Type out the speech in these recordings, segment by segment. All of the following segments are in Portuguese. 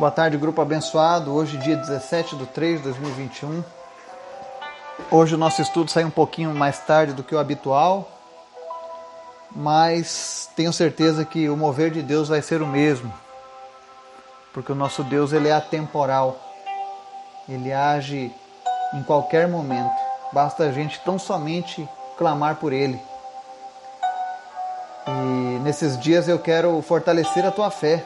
Boa tarde, grupo abençoado. Hoje, dia 17 de 3 de 2021. Hoje o nosso estudo sai um pouquinho mais tarde do que o habitual, mas tenho certeza que o mover de Deus vai ser o mesmo, porque o nosso Deus ele é atemporal, ele age em qualquer momento, basta a gente tão somente clamar por Ele. E nesses dias eu quero fortalecer a tua fé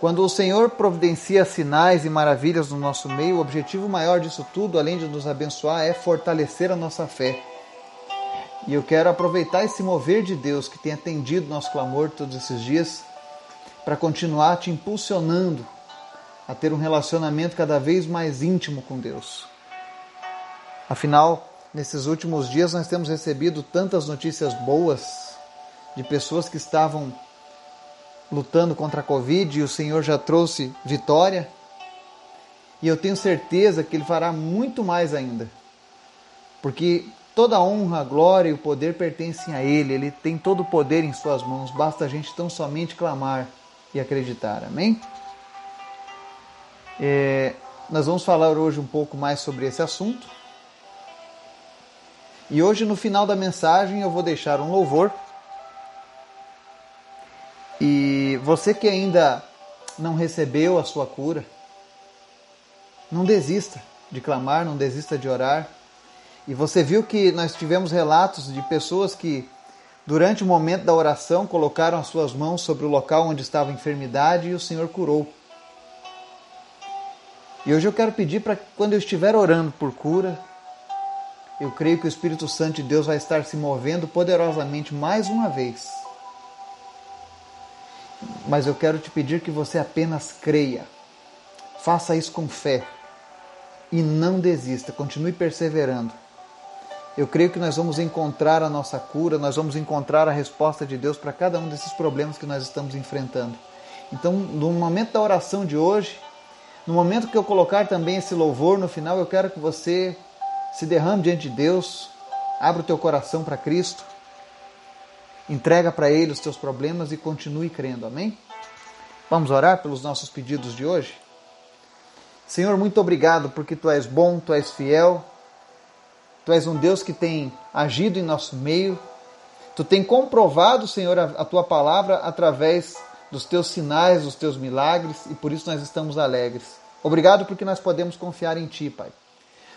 quando o Senhor providencia sinais e maravilhas no nosso meio, o objetivo maior disso tudo, além de nos abençoar, é fortalecer a nossa fé. E eu quero aproveitar esse mover de Deus que tem atendido nosso clamor todos esses dias para continuar te impulsionando a ter um relacionamento cada vez mais íntimo com Deus. Afinal, nesses últimos dias nós temos recebido tantas notícias boas de pessoas que estavam lutando contra a Covid e o Senhor já trouxe vitória. E eu tenho certeza que Ele fará muito mais ainda. Porque toda a honra, a glória e o poder pertencem a Ele. Ele tem todo o poder em Suas mãos. Basta a gente tão somente clamar e acreditar. Amém? É, nós vamos falar hoje um pouco mais sobre esse assunto. E hoje, no final da mensagem, eu vou deixar um louvor você que ainda não recebeu a sua cura, não desista de clamar, não desista de orar. E você viu que nós tivemos relatos de pessoas que, durante o momento da oração, colocaram as suas mãos sobre o local onde estava a enfermidade e o Senhor curou. E hoje eu quero pedir para que, quando eu estiver orando por cura, eu creio que o Espírito Santo de Deus vai estar se movendo poderosamente mais uma vez mas eu quero te pedir que você apenas creia. Faça isso com fé e não desista, continue perseverando. Eu creio que nós vamos encontrar a nossa cura, nós vamos encontrar a resposta de Deus para cada um desses problemas que nós estamos enfrentando. Então, no momento da oração de hoje, no momento que eu colocar também esse louvor no final, eu quero que você se derrame diante de Deus, abra o teu coração para Cristo Entrega para Ele os teus problemas e continue crendo. Amém? Vamos orar pelos nossos pedidos de hoje? Senhor, muito obrigado porque Tu és bom, Tu és fiel, Tu és um Deus que tem agido em nosso meio. Tu tem comprovado, Senhor, a, Tua palavra através dos Teus sinais, dos Teus milagres e por isso nós estamos alegres. Obrigado porque nós podemos confiar em Ti, Pai.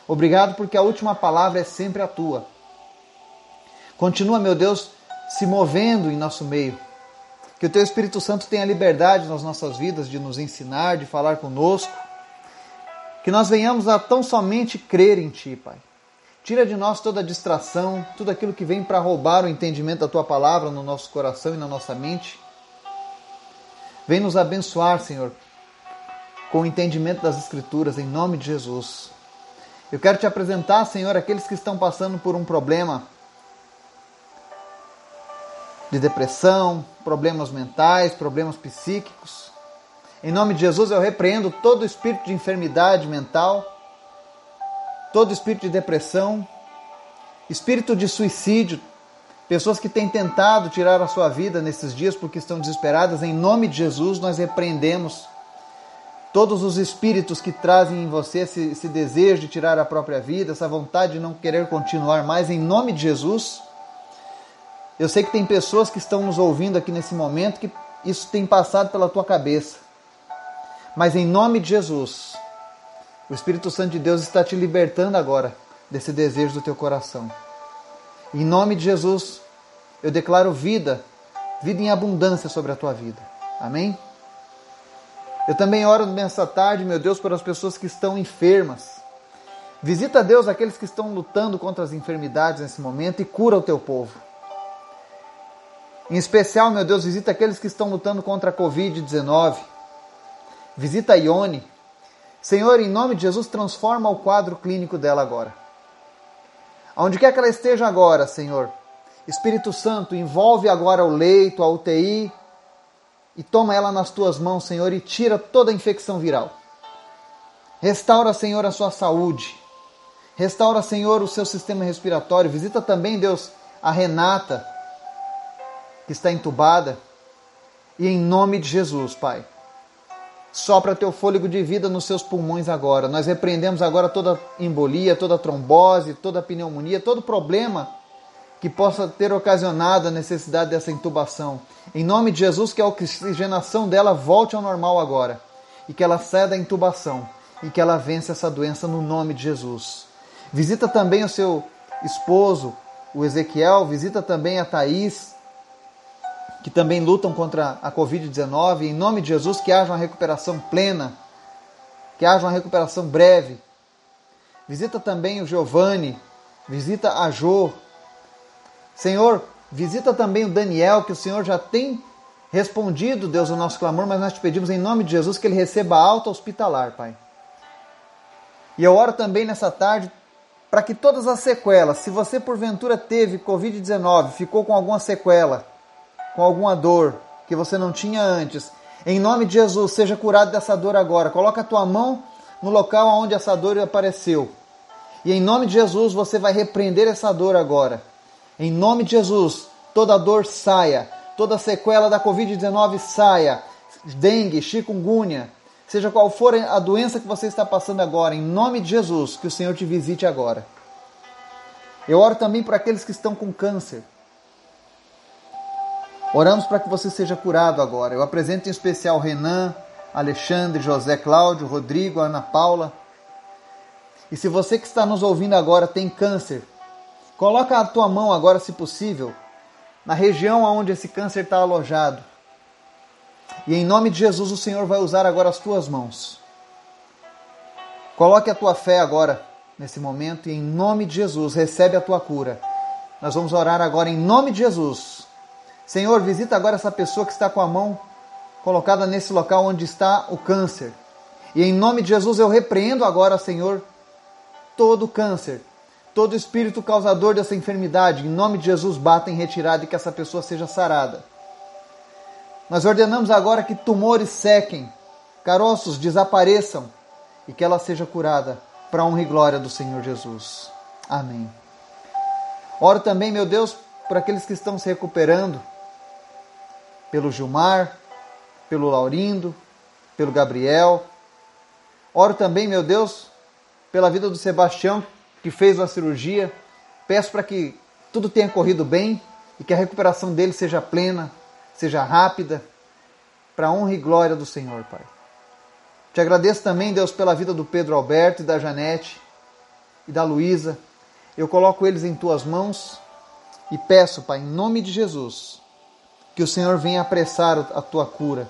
Obrigado porque a última palavra é sempre a Tua. Continua, meu Deus, se movendo em nosso meio. Que o Teu Espírito Santo tenha liberdade nas nossas vidas de nos ensinar, de falar conosco. Que nós venhamos a tão somente crer em Ti, Pai. Tira de nós toda distração, tudo aquilo que vem para roubar o entendimento da Tua palavra no nosso coração e na nossa mente. Vem nos abençoar, Senhor, com o entendimento das Escrituras, em nome de Jesus. Eu quero te apresentar, Senhor, aqueles que estão passando por um problema de depressão, problemas mentais, problemas psíquicos. Em nome de Jesus, eu repreendo todo espírito de enfermidade mental, todo espírito de depressão, espírito de suicídio, pessoas que têm tentado tirar a sua vida nesses dias porque estão desesperadas. Em nome de Jesus, nós repreendemos todos os espíritos que trazem em você esse, esse desejo de tirar a própria vida, essa vontade de não querer continuar mais. Em nome de Jesus. Eu sei que tem pessoas que estão nos ouvindo aqui nesse momento que isso tem passado pela tua cabeça. Mas em nome de Jesus, o Espírito Santo de Deus está te libertando agora desse desejo do teu coração. Em nome de Jesus, eu declaro vida, vida em abundância sobre a tua vida. Amém? Eu também oro nessa tarde, meu Deus, para as pessoas que estão enfermas. Visita, Deus, aqueles que estão lutando contra as enfermidades nesse momento e cura o teu povo. Em especial, meu Deus, visita aqueles que estão lutando contra a Covid-19. Visita a Ione. Senhor, em nome de Jesus, transforma o quadro clínico dela agora. Aonde quer que ela esteja agora, Senhor, Espírito Santo, envolve agora o leito, a UTI, e toma ela nas tuas mãos, Senhor, e tira toda a infecção viral. Restaura, Senhor, a sua saúde. Restaura, Senhor, o seu sistema respiratório. Visita também, Deus, a Renata, que está entubada. E em nome de Jesus, Pai, Sopra teu fôlego de vida nos seus pulmões agora. Nós repreendemos agora toda embolia, toda trombose, toda pneumonia, todo problema que possa ter ocasionado a necessidade dessa intubação. Em nome de Jesus, que a oxigenação dela volte ao normal agora e que ela saia da intubação e que ela vença essa doença no nome de Jesus. Visita também o seu esposo, o Ezequiel, visita também a Thaís, que também lutam contra a Covid-19. Em nome de Jesus, que haja uma recuperação plena, que haja uma recuperação breve. Visita também o Giovanni, visita a Jo. Senhor, visita também o Daniel, que o Senhor já tem respondido, Deus, o nosso clamor, mas nós te pedimos em nome de Jesus que ele receba alta hospitalar, Pai. E eu oro também nessa tarde para que todas as sequelas, se você porventura teve Covid-19, ficou com alguma sequela, com alguma dor que você não tinha antes, em nome de Jesus, seja curado dessa dor agora. Coloca a tua mão no local onde essa dor apareceu. E em nome de Jesus, você vai repreender essa dor agora. Em nome de Jesus, toda dor saia, toda sequela da Covid-19 saia. Dengue, chikungunya, seja qual for a doença que você está passando agora, em nome de Jesus, que o Senhor te visite agora. Eu oro também para aqueles que estão com câncer. Oramos para que você seja curado agora. Eu apresento em especial Renan, Alexandre, José Cláudio, Rodrigo, Ana Paula. E se você que está nos ouvindo agora tem câncer, coloca a tua mão agora, se possível, na região onde esse câncer está alojado. E em nome de Jesus, o Senhor vai usar agora as tuas mãos. Coloque a tua fé agora, nesse momento, e em nome de Jesus, recebe a tua cura. Nós vamos orar agora em nome de Jesus. Senhor, visita agora essa pessoa que está com a mão colocada nesse local onde está o câncer. E em nome de Jesus eu repreendo agora, Senhor, todo câncer, todo espírito causador dessa enfermidade. Em nome de Jesus, bata em retirada e que essa pessoa seja sarada. Nós ordenamos agora que tumores sequem, caroços desapareçam e que ela seja curada para a honra e glória do Senhor Jesus. Amém. Oro também, meu Deus, por aqueles que estão se recuperando, pelo Gilmar, pelo Laurindo, pelo Gabriel. Oro também, meu Deus, pela vida do Sebastião, que fez a cirurgia. Peço para que tudo tenha corrido bem e que a recuperação dele seja plena, seja rápida, para a honra e glória do Senhor, Pai. Te agradeço também, Deus, pela vida do Pedro Alberto e da Janete e da Luísa. Eu coloco eles em tuas mãos e peço, Pai, em nome de Jesus, que o Senhor venha apressar a tua cura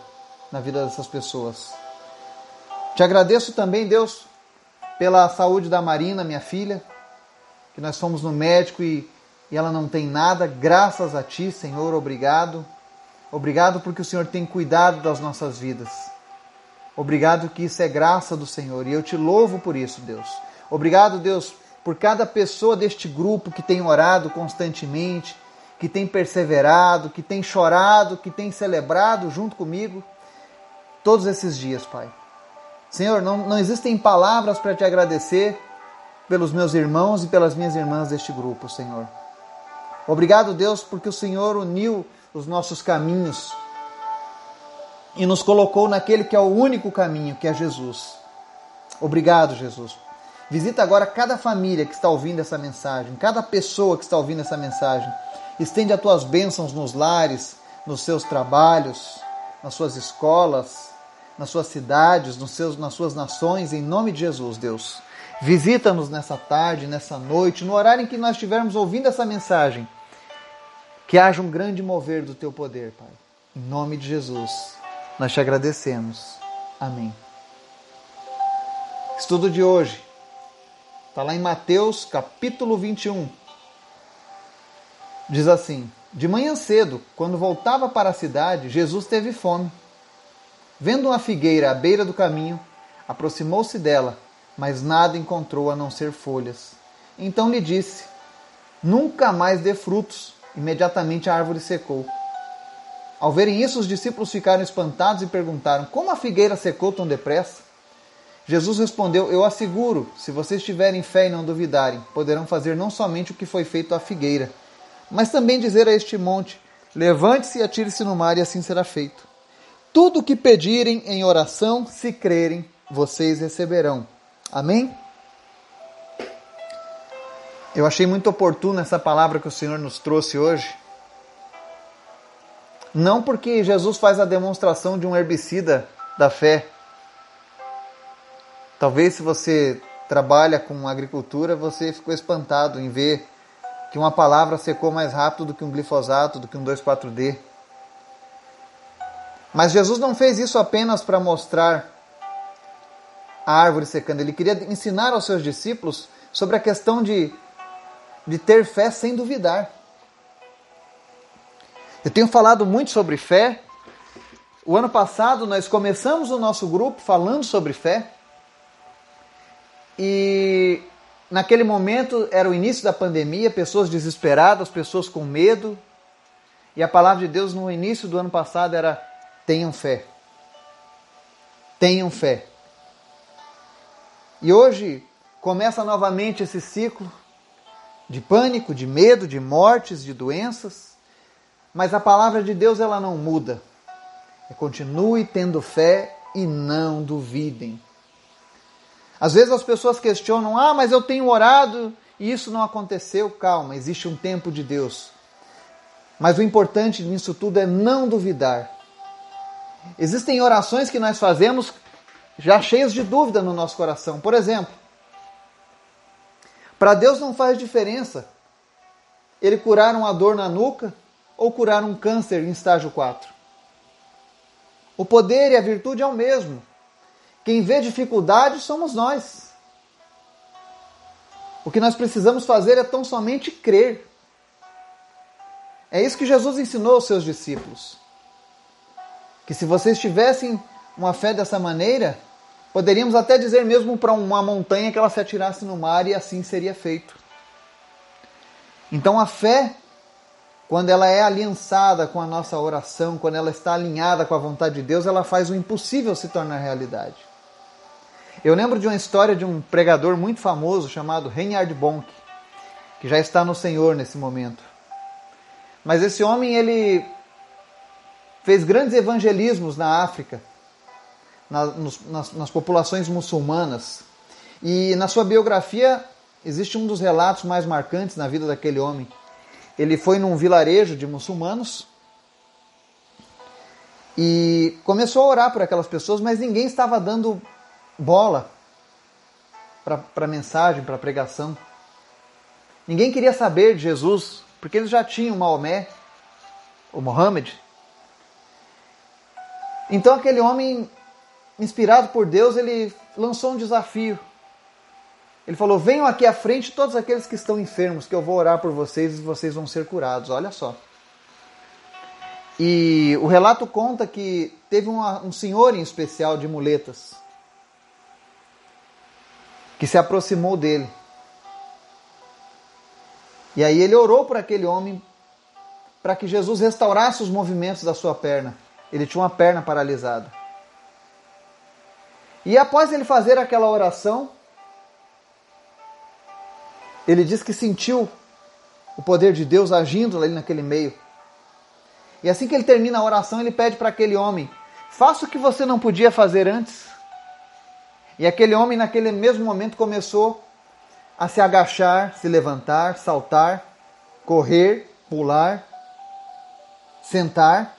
na vida dessas pessoas. Te agradeço também, Deus, pela saúde da Marina, minha filha, que nós fomos no médico e, e ela não tem nada. Graças a Ti, Senhor, obrigado. Obrigado porque o Senhor tem cuidado das nossas vidas. Obrigado que isso é graça do Senhor e eu te louvo por isso, Deus. Obrigado, Deus, por cada pessoa deste grupo que tem orado constantemente, que tem perseverado, que tem chorado, que tem celebrado junto comigo todos esses dias, Pai. Senhor, não, não existem palavras para te agradecer pelos meus irmãos e pelas minhas irmãs deste grupo, Senhor. Obrigado, Deus, porque o Senhor uniu os nossos caminhos e nos colocou naquele que é o único caminho, que é Jesus. Obrigado, Jesus. Visita agora cada família que está ouvindo essa mensagem, cada pessoa que está ouvindo essa mensagem. Estende as tuas bênçãos nos lares, nos seus trabalhos, nas suas escolas, nas suas cidades, nos seus, nas suas nações, em nome de Jesus, Deus. Visita-nos nessa tarde, nessa noite, no horário em que nós estivermos ouvindo essa mensagem que haja um grande mover do teu poder, Pai. Em nome de Jesus, nós te agradecemos. Amém. Estudo de hoje está lá em Mateus capítulo 21. Diz assim: De manhã cedo, quando voltava para a cidade, Jesus teve fome. Vendo uma figueira à beira do caminho, aproximou-se dela, mas nada encontrou a não ser folhas. Então lhe disse: Nunca mais dê frutos Imediatamente a árvore secou. Ao verem isso, os discípulos ficaram espantados e perguntaram: Como a figueira secou tão depressa? Jesus respondeu: Eu asseguro, se vocês tiverem fé e não duvidarem, poderão fazer não somente o que foi feito à figueira, mas também dizer a este monte: Levante-se e atire-se no mar, e assim será feito. tudo o que pedirem em oração, se crerem, vocês receberão. Amém? Eu achei muito oportuna essa palavra que o Senhor nos trouxe hoje. Não porque Jesus faz a demonstração de um herbicida da fé. Talvez se você trabalha com agricultura, você ficou espantado em ver que uma palavra secou mais rápido do que um glifosato, do que um 2,4-D. Mas Jesus não fez isso apenas para mostrar a árvore secando. Ele queria ensinar aos seus discípulos sobre a questão de, de ter fé sem duvidar. Eu tenho falado muito sobre fé. O ano passado nós começamos o nosso grupo falando sobre fé. E naquele momento era o início da pandemia, pessoas desesperadas, pessoas com medo. E a palavra de Deus no início do ano passado era: tenham fé. Tenham fé. E hoje começa novamente esse ciclo de pânico, de medo, de mortes, de doenças. Mas a palavra de Deus ela não muda. É, continue tendo fé e não duvidem. Às vezes as pessoas questionam: ah, mas eu tenho orado e isso não aconteceu. Calma, existe um tempo de Deus. Mas o importante nisso tudo é não duvidar. Existem orações que nós fazemos já cheias de dúvida no nosso coração. Por exemplo, para Deus não faz diferença ele curar uma dor na nuca ou curar um câncer em estágio 4. O poder e a virtude é o mesmo. Quem vê dificuldade somos nós. O que nós precisamos fazer é tão somente crer. É isso que Jesus ensinou aos seus discípulos. Que se vocês tivessem uma fé dessa maneira, poderíamos até dizer mesmo para uma montanha que ela se atirasse no mar e assim seria feito. Então a fé, quando ela é aliançada com a nossa oração, quando ela está alinhada com a vontade de Deus, ela faz o impossível se tornar realidade. Eu lembro de uma história de um pregador muito famoso chamado Reinhard Bonk, que já está no Senhor nesse momento. Mas esse homem ele fez grandes evangelismos na África, na, nos, nas, nas populações muçulmanas. E na sua biografia existe um dos relatos mais marcantes na vida daquele homem. Ele foi num vilarejo de muçulmanos e começou a orar por aquelas pessoas, mas ninguém estava dando bola para a mensagem, para a pregação. Ninguém queria saber de Jesus, porque eles já tinham Maomé, o Mohammed. Então aquele homem, inspirado por Deus, ele lançou um desafio. Ele falou: Venham aqui à frente todos aqueles que estão enfermos, que eu vou orar por vocês e vocês vão ser curados. Olha só. E o relato conta que teve uma, um senhor em especial de muletas que se aproximou dele. E aí ele orou por aquele homem para que Jesus restaurasse os movimentos da sua perna. Ele tinha uma perna paralisada. E após ele fazer aquela oração, ele diz que sentiu o poder de Deus agindo ali naquele meio. E assim que ele termina a oração, ele pede para aquele homem: Faça o que você não podia fazer antes. E aquele homem, naquele mesmo momento, começou a se agachar, se levantar, saltar, correr, pular, sentar.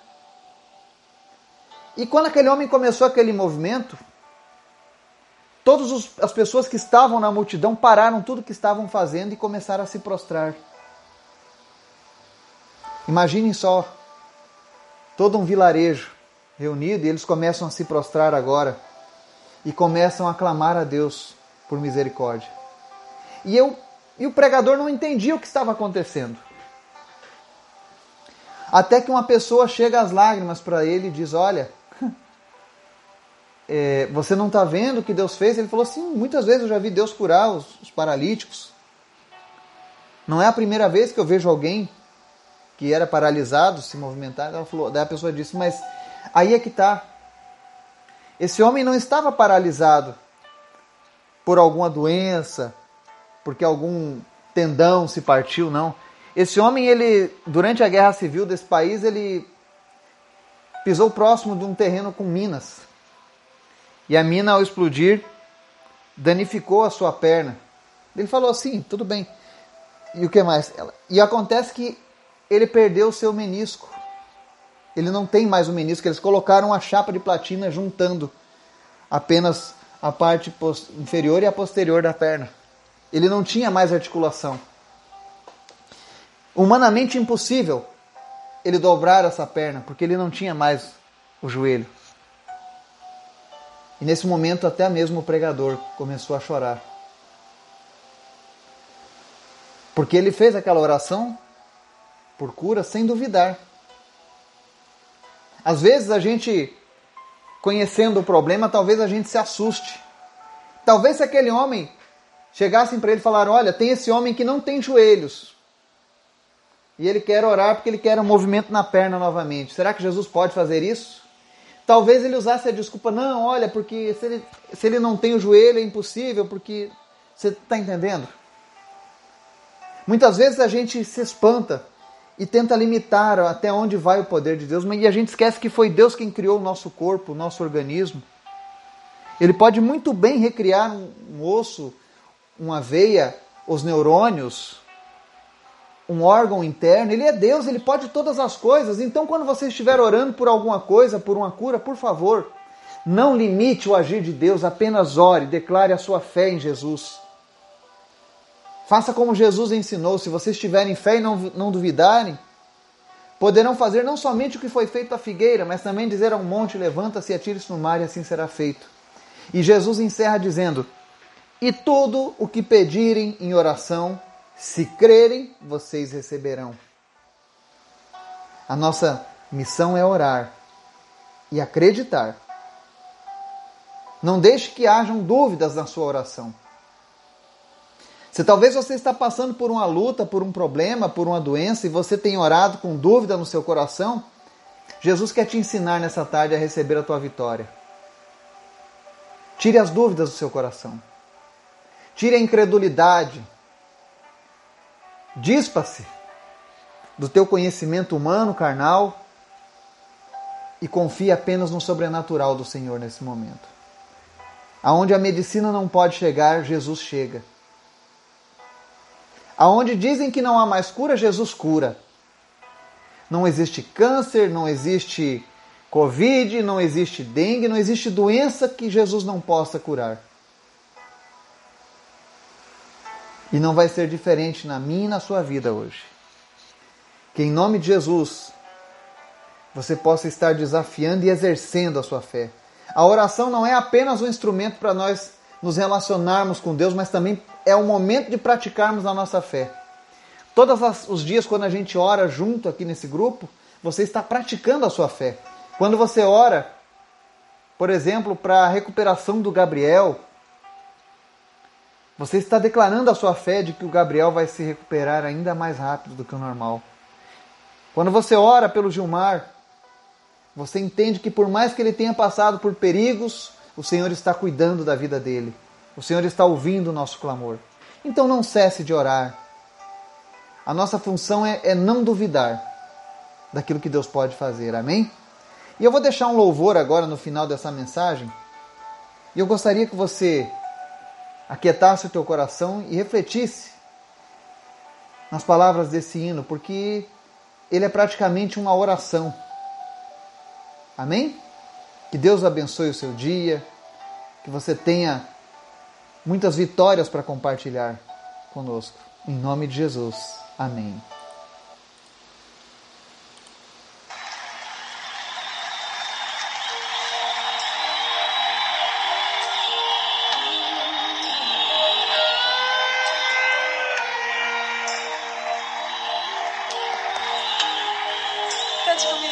E quando aquele homem começou aquele movimento, todas as pessoas que estavam na multidão pararam tudo que estavam fazendo e começaram a se prostrar. Imaginem só, todo um vilarejo reunido e eles começam a se prostrar agora e começam a clamar a Deus por misericórdia. E eu e o pregador não entendia o que estava acontecendo. Até que uma pessoa chega às lágrimas para ele e diz: Olha, é, você não está vendo o que Deus fez? Ele falou assim: Muitas vezes eu já vi Deus curar os, os paralíticos. Não é a primeira vez que eu vejo alguém que era paralisado se movimentar. Ela falou, daí a pessoa disse: Mas aí é que está. Esse homem não estava paralisado por alguma doença, porque algum tendão se partiu, não. Esse homem, ele durante a guerra civil desse país, ele pisou próximo de um terreno com minas. E a mina, ao explodir, danificou a sua perna. Ele falou assim: tudo bem. E o que mais? E acontece que ele perdeu o seu menisco. Ele não tem mais o menisco. Eles colocaram uma chapa de platina juntando apenas a parte inferior e a posterior da perna. Ele não tinha mais articulação. Humanamente impossível ele dobrar essa perna, porque ele não tinha mais o joelho. E nesse momento, até mesmo o pregador começou a chorar. Porque ele fez aquela oração por cura sem duvidar. Às vezes a gente, conhecendo o problema, talvez a gente se assuste. Talvez se aquele homem chegassem para ele e falaram: Olha, tem esse homem que não tem joelhos. E ele quer orar porque ele quer um movimento na perna novamente. Será que Jesus pode fazer isso? Talvez ele usasse a desculpa: Não, olha, porque se ele, se ele não tem o joelho é impossível, porque. Você está entendendo? Muitas vezes a gente se espanta e tenta limitar até onde vai o poder de Deus, mas a gente esquece que foi Deus quem criou o nosso corpo, o nosso organismo. Ele pode muito bem recriar um osso, uma veia, os neurônios, um órgão interno. Ele é Deus, ele pode todas as coisas. Então, quando você estiver orando por alguma coisa, por uma cura, por favor, não limite o agir de Deus, apenas ore, declare a sua fé em Jesus. Faça como Jesus ensinou: se vocês tiverem fé e não, não duvidarem, poderão fazer não somente o que foi feito à figueira, mas também dizer a um monte: levanta-se e atire-se no mar, e assim será feito. E Jesus encerra dizendo: E tudo o que pedirem em oração, se crerem, vocês receberão. A nossa missão é orar e acreditar. Não deixe que hajam dúvidas na sua oração. Se talvez você está passando por uma luta, por um problema, por uma doença e você tem orado com dúvida no seu coração, Jesus quer te ensinar nessa tarde a receber a tua vitória. Tire as dúvidas do seu coração. Tire a incredulidade. Dispa-se do teu conhecimento humano, carnal, e confie apenas no sobrenatural do Senhor nesse momento. Aonde a medicina não pode chegar, Jesus chega. Aonde dizem que não há mais cura, Jesus cura. Não existe câncer, não existe Covid, não existe dengue, não existe doença que Jesus não possa curar. E não vai ser diferente na minha e na sua vida hoje. Que em nome de Jesus você possa estar desafiando e exercendo a sua fé. A oração não é apenas um instrumento para nós nos relacionarmos com Deus, mas também é o momento de praticarmos a nossa fé. Todos os dias, quando a gente ora junto aqui nesse grupo, você está praticando a sua fé. Quando você ora, por exemplo, para a recuperação do Gabriel, você está declarando a sua fé de que o Gabriel vai se recuperar ainda mais rápido do que o normal. Quando você ora pelo Gilmar, você entende que por mais que ele tenha passado por perigos, o Senhor está cuidando da vida dele. O Senhor está ouvindo o nosso clamor. Então não cesse de orar. A nossa função é, é não duvidar daquilo que Deus pode fazer. Amém? E eu vou deixar um louvor agora no final dessa mensagem. E eu gostaria que você aquietasse o teu coração e refletisse nas palavras desse hino, porque ele é praticamente uma oração. Amém? Que Deus abençoe o seu dia, que você tenha muitas vitórias para compartilhar conosco. Em nome de Jesus. Amém. That's for me.